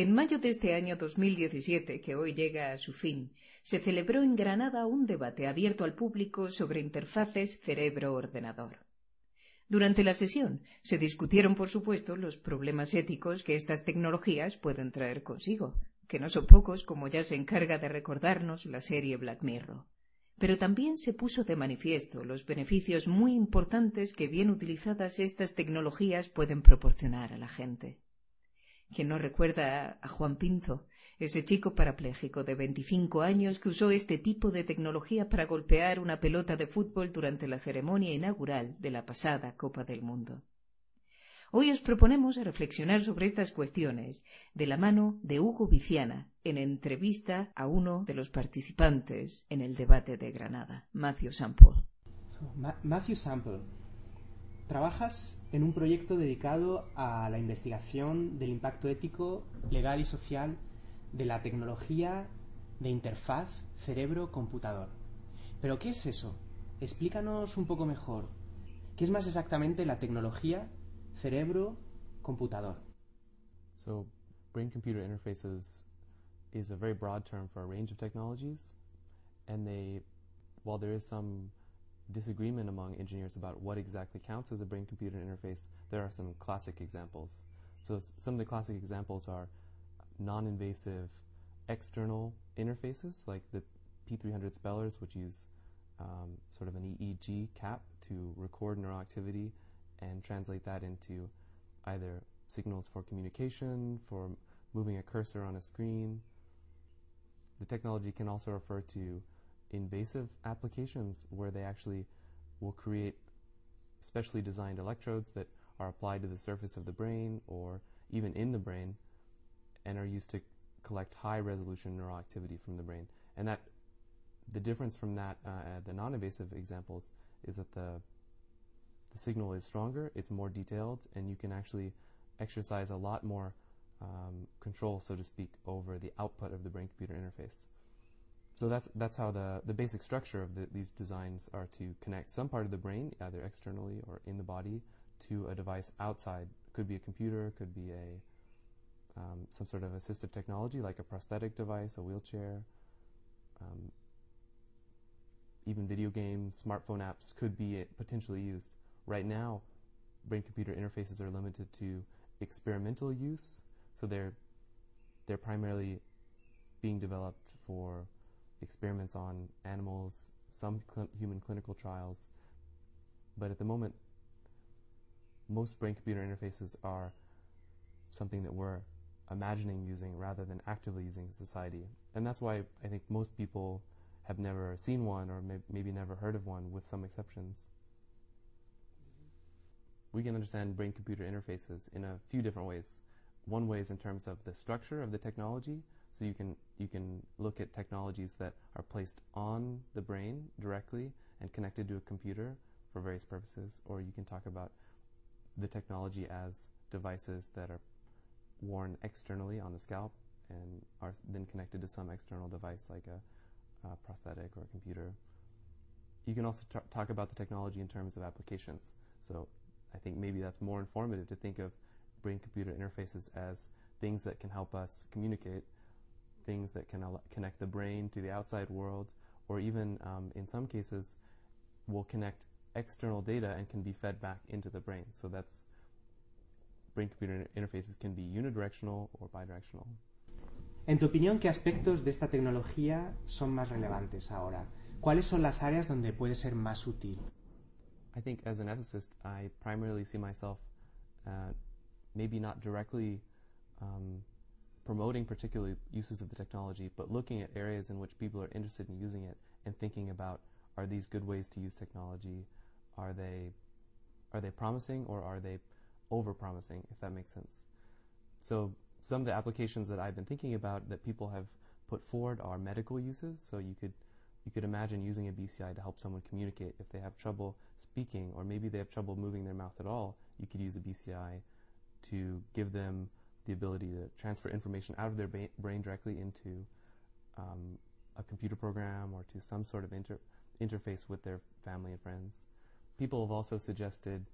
En mayo de este año 2017, que hoy llega a su fin, se celebró en Granada un debate abierto al público sobre interfaces cerebro-ordenador. Durante la sesión se discutieron, por supuesto, los problemas éticos que estas tecnologías pueden traer consigo, que no son pocos, como ya se encarga de recordarnos la serie Black Mirror. Pero también se puso de manifiesto los beneficios muy importantes que bien utilizadas estas tecnologías pueden proporcionar a la gente. Quien no recuerda a Juan Pinto, ese chico parapléjico de 25 años que usó este tipo de tecnología para golpear una pelota de fútbol durante la ceremonia inaugural de la pasada Copa del Mundo. Hoy os proponemos reflexionar sobre estas cuestiones de la mano de Hugo Viciana en entrevista a uno de los participantes en el debate de Granada, Matthew. Matthew Sample, trabajas en un proyecto dedicado a la investigación del impacto ético, legal y social de la tecnología de interfaz cerebro-computador. Pero ¿qué es eso? Explícanos un poco mejor. ¿Qué es más exactamente la tecnología cerebro-computador? So, brain-computer interfaces is a very broad term for a range of technologies, and they, while there is some disagreement among engineers about what exactly counts as a brain-computer interface, there are some classic examples. So some of the classic examples are non-invasive external interfaces like the P300 spellers, which use um, sort of an EEG cap to record neural activity and translate that into either signals for communication, for moving a cursor on a screen. The technology can also refer to invasive applications where they actually will create specially designed electrodes that are applied to the surface of the brain or even in the brain and are used to collect high resolution neural activity from the brain. And that the difference from that, uh, uh, the non-invasive examples, is that the the signal is stronger, it's more detailed, and you can actually exercise a lot more um, control, so to speak, over the output of the brain-computer interface. So that's that's how the the basic structure of the, these designs are to connect some part of the brain, either externally or in the body, to a device outside. Could be a computer, could be a um, some sort of assistive technology like a prosthetic device, a wheelchair, um, even video games, smartphone apps could be potentially used. Right now, brain-computer interfaces are limited to experimental use, so they're they're primarily being developed for experiments on animals, some cl- human clinical trials, but at the moment, most brain-computer interfaces are something that we're imagining using rather than actively using in society. And that's why I think most people have never seen one or may- maybe never heard of one, with some exceptions. We can understand brain computer interfaces in a few different ways. One way is in terms of the structure of the technology. So you can you can look at technologies that are placed on the brain directly and connected to a computer for various purposes, or you can talk about the technology as devices that are worn externally on the scalp and are then connected to some external device like a, a prosthetic or a computer. You can also t- talk about the technology in terms of applications. So I think maybe that's more informative to think of brain computer interfaces as things that can help us communicate, things that can al- connect the brain to the outside world, or even um, in some cases will connect external data and can be fed back into the brain. So that's brain-computer interfaces can be unidirectional or bidirectional. En tu opinión, ¿qué aspectos de esta tecnología son más relevantes ahora? ¿Cuáles son las áreas donde puede ser más útil? I think as an ethicist, I primarily see myself uh, maybe not directly um, promoting particular uses of the technology, but looking at areas in which people are interested in using it and thinking about are these good ways to use technology? Are they are they promising or are they over promising, if that makes sense. So some of the applications that I've been thinking about that people have put forward are medical uses. So you could you could imagine using a BCI to help someone communicate if they have trouble speaking or maybe they have trouble moving their mouth at all. You could use a BCI to give them the ability to transfer information out of their ba- brain directly into um, a computer program or to some sort of inter- interface with their family and friends. People have also suggested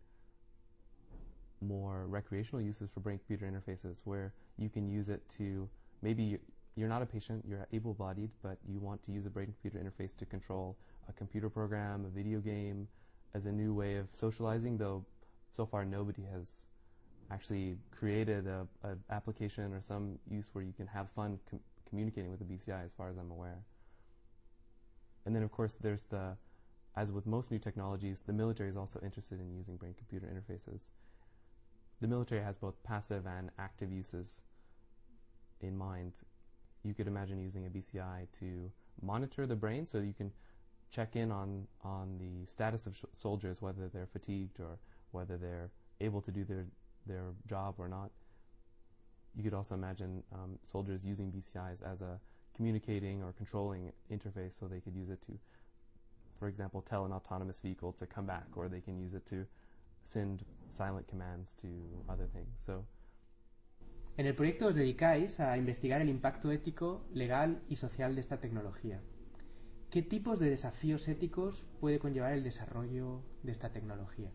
more recreational uses for brain computer interfaces where you can use it to maybe you're not a patient, you're able bodied, but you want to use a brain computer interface to control a computer program, a video game, as a new way of socializing, though so far nobody has actually created a, a application or some use where you can have fun com- communicating with the BCI as far as I'm aware. And then of course there's the, as with most new technologies, the military is also interested in using brain computer interfaces. The military has both passive and active uses in mind. You could imagine using a BCI to monitor the brain so you can check in on, on the status of sh- soldiers, whether they're fatigued or whether they're able to do their, their job or not. You could also imagine um, soldiers using BCIs as a communicating or controlling interface so they could use it to, for example, tell an autonomous vehicle to come back, or they can use it to send silent commands to other things. So, En el proyecto os dedicáis a investigar el impacto ético, legal y social de esta tecnología. ¿Qué tipos de desafíos éticos puede conllevar el desarrollo de esta tecnología?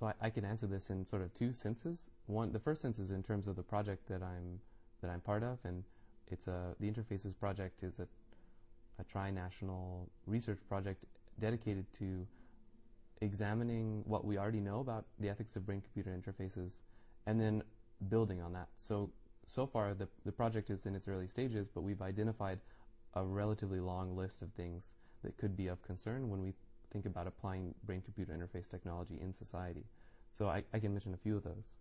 So I, I can answer this in sort of two senses. One, the first sense is in terms of the project that I'm that I'm part of, and it's a the Interfaces project is a a tri-national research project dedicated to examining what we already know about the ethics of brain-computer interfaces, and then building on that. So so far, the the project is in its early stages, but we've identified a relatively long list of things that could be of concern when we think about applying brain computer interface technology in society. So I, I, can mention a few of those.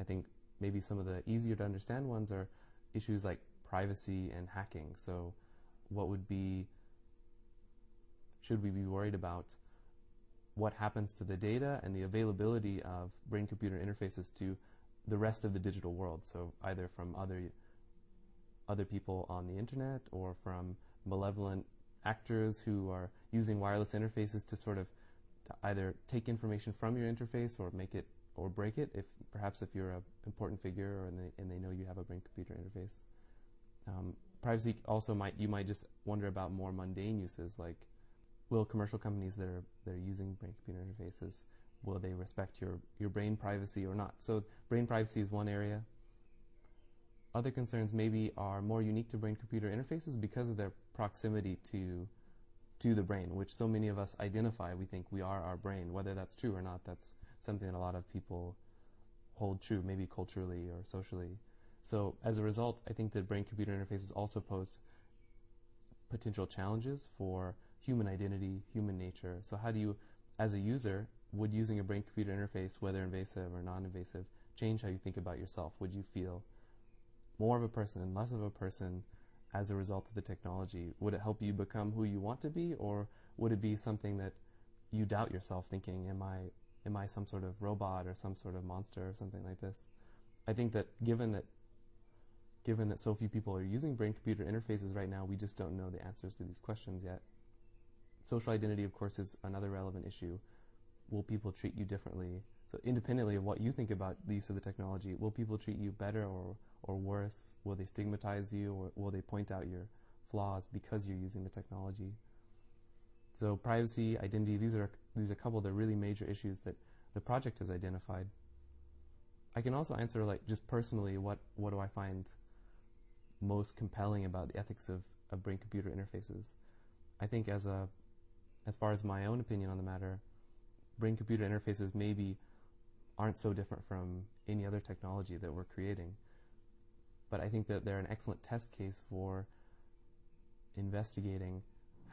I think maybe some of the easier to understand ones are issues like privacy and hacking. So what would be should we be worried about what happens to the data and the availability of brain computer interfaces to the rest of the digital world? So either from other other people on the internet or from malevolent actors who are using wireless interfaces to sort of to either take information from your interface or make it or break it if perhaps if you're an important figure or and they, and they know you have a brain computer interface. Um, privacy also might you might just wonder about more mundane uses like will commercial companies that are that are using brain computer interfaces will they respect your your brain privacy or not? So brain privacy is one area. Other concerns maybe are more unique to brain-computer interfaces because of their proximity to to the brain, which so many of us identify. We think we are our brain. Whether that's true or not, that's something that a lot of people hold true, maybe culturally or socially. So as a result, I think that brain-computer interfaces also pose potential challenges for human identity, human nature. So how do you, as a user, would using a brain-computer interface, whether invasive or non-invasive, change how you think about yourself? Would you feel more of a person and less of a person as a result of the technology? Would it help you become who you want to be, or would it be something that you doubt yourself, thinking, "Am I am I some sort of robot or some sort of monster or something like this?" I think that given that given that so few people are using brain-computer interfaces right now, we just don't know the answers to these questions yet. Social identity, of course, is another relevant issue. Will people treat you differently? So independently of what you think about the use of the technology, will people treat you better or or worse? Will they stigmatize you or will they point out your flaws because you're using the technology? So privacy, identity, these are these are a couple of the really major issues that the project has identified. I can also answer like just personally what what do I find most compelling about the ethics of, of brain computer interfaces. I think as a as far as my own opinion on the matter, brain computer interfaces maybe aren't so different from any other technology that we're creating but I think that they're an excellent test case for investigating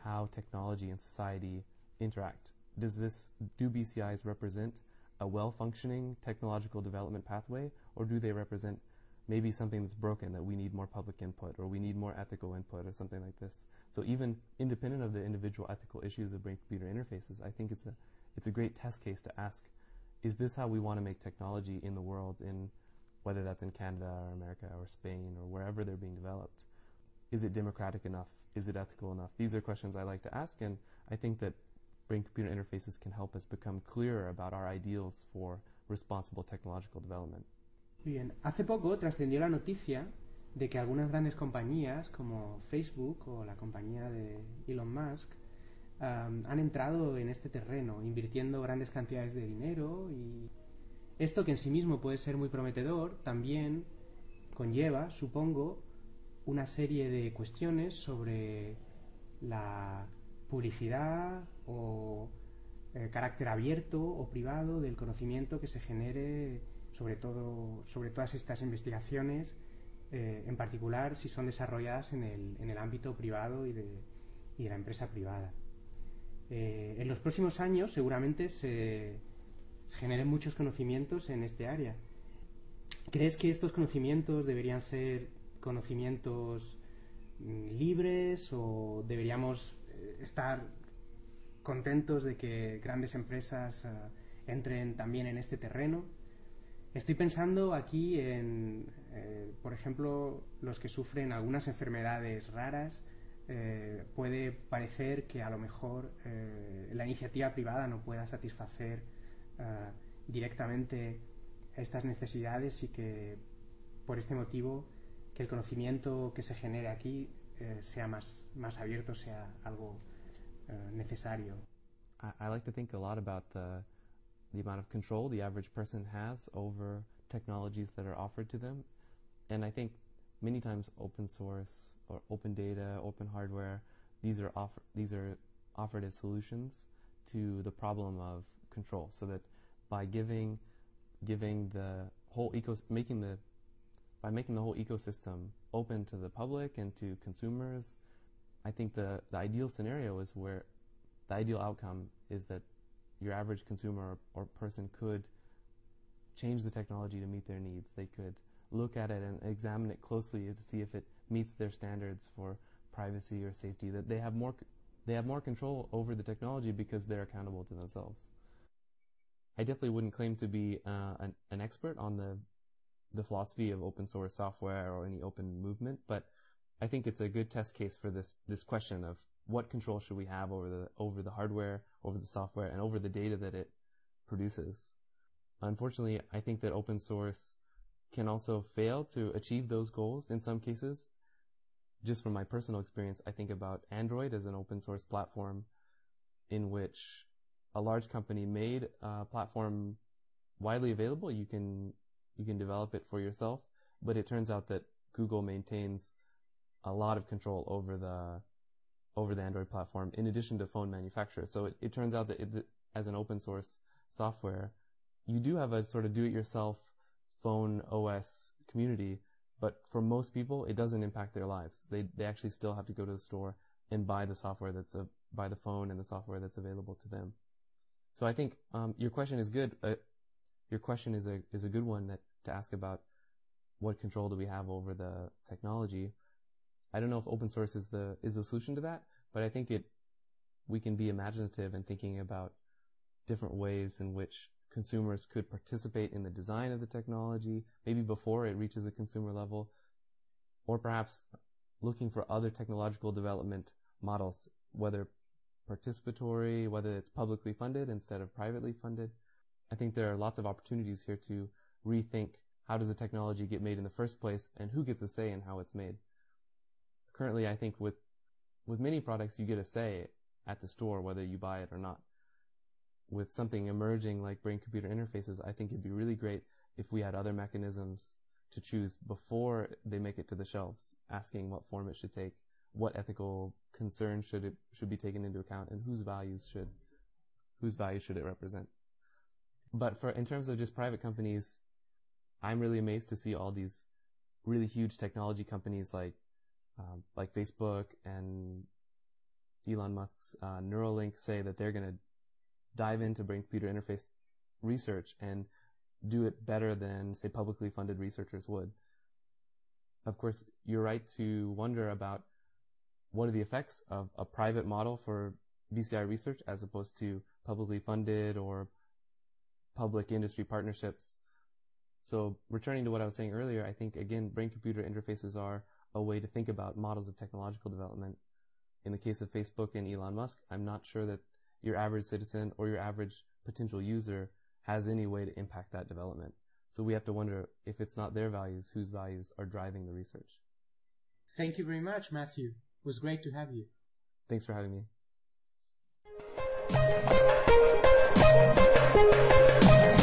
how technology and society interact. Does this do BCIs represent a well-functioning technological development pathway, or do they represent maybe something that's broken that we need more public input, or we need more ethical input, or something like this? So even independent of the individual ethical issues of brain-computer interfaces, I think it's a it's a great test case to ask: Is this how we want to make technology in the world in whether that's in Canada or America or Spain or wherever they're being developed. Is it democratic enough? Is it ethical enough? These are questions I like to ask, and I think that brain computer interfaces can help us become clearer about our ideals for responsible technological development. Bien, hace poco trascendió la noticia de que algunas grandes compañías como Facebook o la compañía de Elon Musk han entrado en este terreno, invirtiendo grandes cantidades de dinero y Esto que en sí mismo puede ser muy prometedor, también conlleva, supongo, una serie de cuestiones sobre la publicidad o el carácter abierto o privado del conocimiento que se genere sobre todo sobre todas estas investigaciones eh, en particular si son desarrolladas en el, en el ámbito privado y de, y de, la empresa privada eh, en los próximos años seguramente se, generen muchos conocimientos en este área ¿crees que estos conocimientos deberían ser conocimientos mm, libres o deberíamos eh, estar contentos de que grandes empresas uh, entren también en este terreno. Estoy pensando aquí en, eh, por ejemplo, los que sufren algunas enfermedades raras. Eh, puede parecer que a lo mejor eh, la iniciativa privada no pueda satisfacer directamente estas necesidades y que por este motivo que el conocimiento que se genere aquí sea más, más abierto, sea algo necesario. I like to think a lot about the the amount of control the average person has over technologies that are offered to them, and I think many times open source or open data, open hardware, these are offer these are offered as solutions to the problem of control, so that by giving giving the whole ecos making the by making the whole ecosystem open to the public and to consumers I think the, the ideal scenario is where the ideal outcome is that your average consumer or, person could change the technology to meet their needs. They could look at it and examine it closely to see if it meets their standards for privacy or safety. That they have more they have more control over the technology because they're accountable to themselves. I definitely wouldn't claim to be uh, an, an expert on the the philosophy of open source software or any open movement, but I think it's a good test case for this this question of what control should we have over the over the hardware, over the software, and over the data that it produces. Unfortunately, I think that open source can also fail to achieve those goals in some cases. Just from my personal experience, I think about Android as an open source platform in which a large company made a platform widely available. You can you can develop it for yourself, but it turns out that Google maintains a lot of control over the over the Android platform in addition to phone manufacturers. So it, it turns out that it, as an open source software, you do have a sort of do-it-yourself phone OS community, but for most people, it doesn't impact their lives. They they actually still have to go to the store and buy the software that's a buy the phone and the software that's available to them. So I think um, your question is good. Uh, your question is a is a good one that to ask about what control do we have over the technology. I don't know if open source is the is the solution to that, but I think it we can be imaginative in thinking about different ways in which consumers could participate in the design of the technology, maybe before it reaches a consumer level, or perhaps looking for other technological development models, whether participatory, whether it's publicly funded instead of privately funded. I think there are lots of opportunities here to rethink how does a technology get made in the first place and who gets a say in how it's made currently I think with with many products you get a say at the store whether you buy it or not. With something emerging like brain computer interfaces, I think it'd be really great if we had other mechanisms to choose before they make it to the shelves, asking what form it should take, what ethical concerns should it should be taken into account, and whose values should whose values should it represent. But for in terms of just private companies, I'm really amazed to see all these really huge technology companies like um, like Facebook and Elon Musk's uh, Neuralink say that they're going to dive into brain computer interface research and do it better than, say, publicly funded researchers would. Of course, you're right to wonder about what are the effects of a private model for BCI research as opposed to publicly funded or public industry partnerships. So returning to what I was saying earlier, I think again, brain computer interfaces are a way to think about models of technological development. In the case of Facebook and Elon Musk, I'm not sure that your average citizen or your average potential user has any way to impact that development. So we have to wonder if it's not their values, whose values are driving the research. Thank you very much, Matthew. It was great to have you. Thanks for having me. Thank you.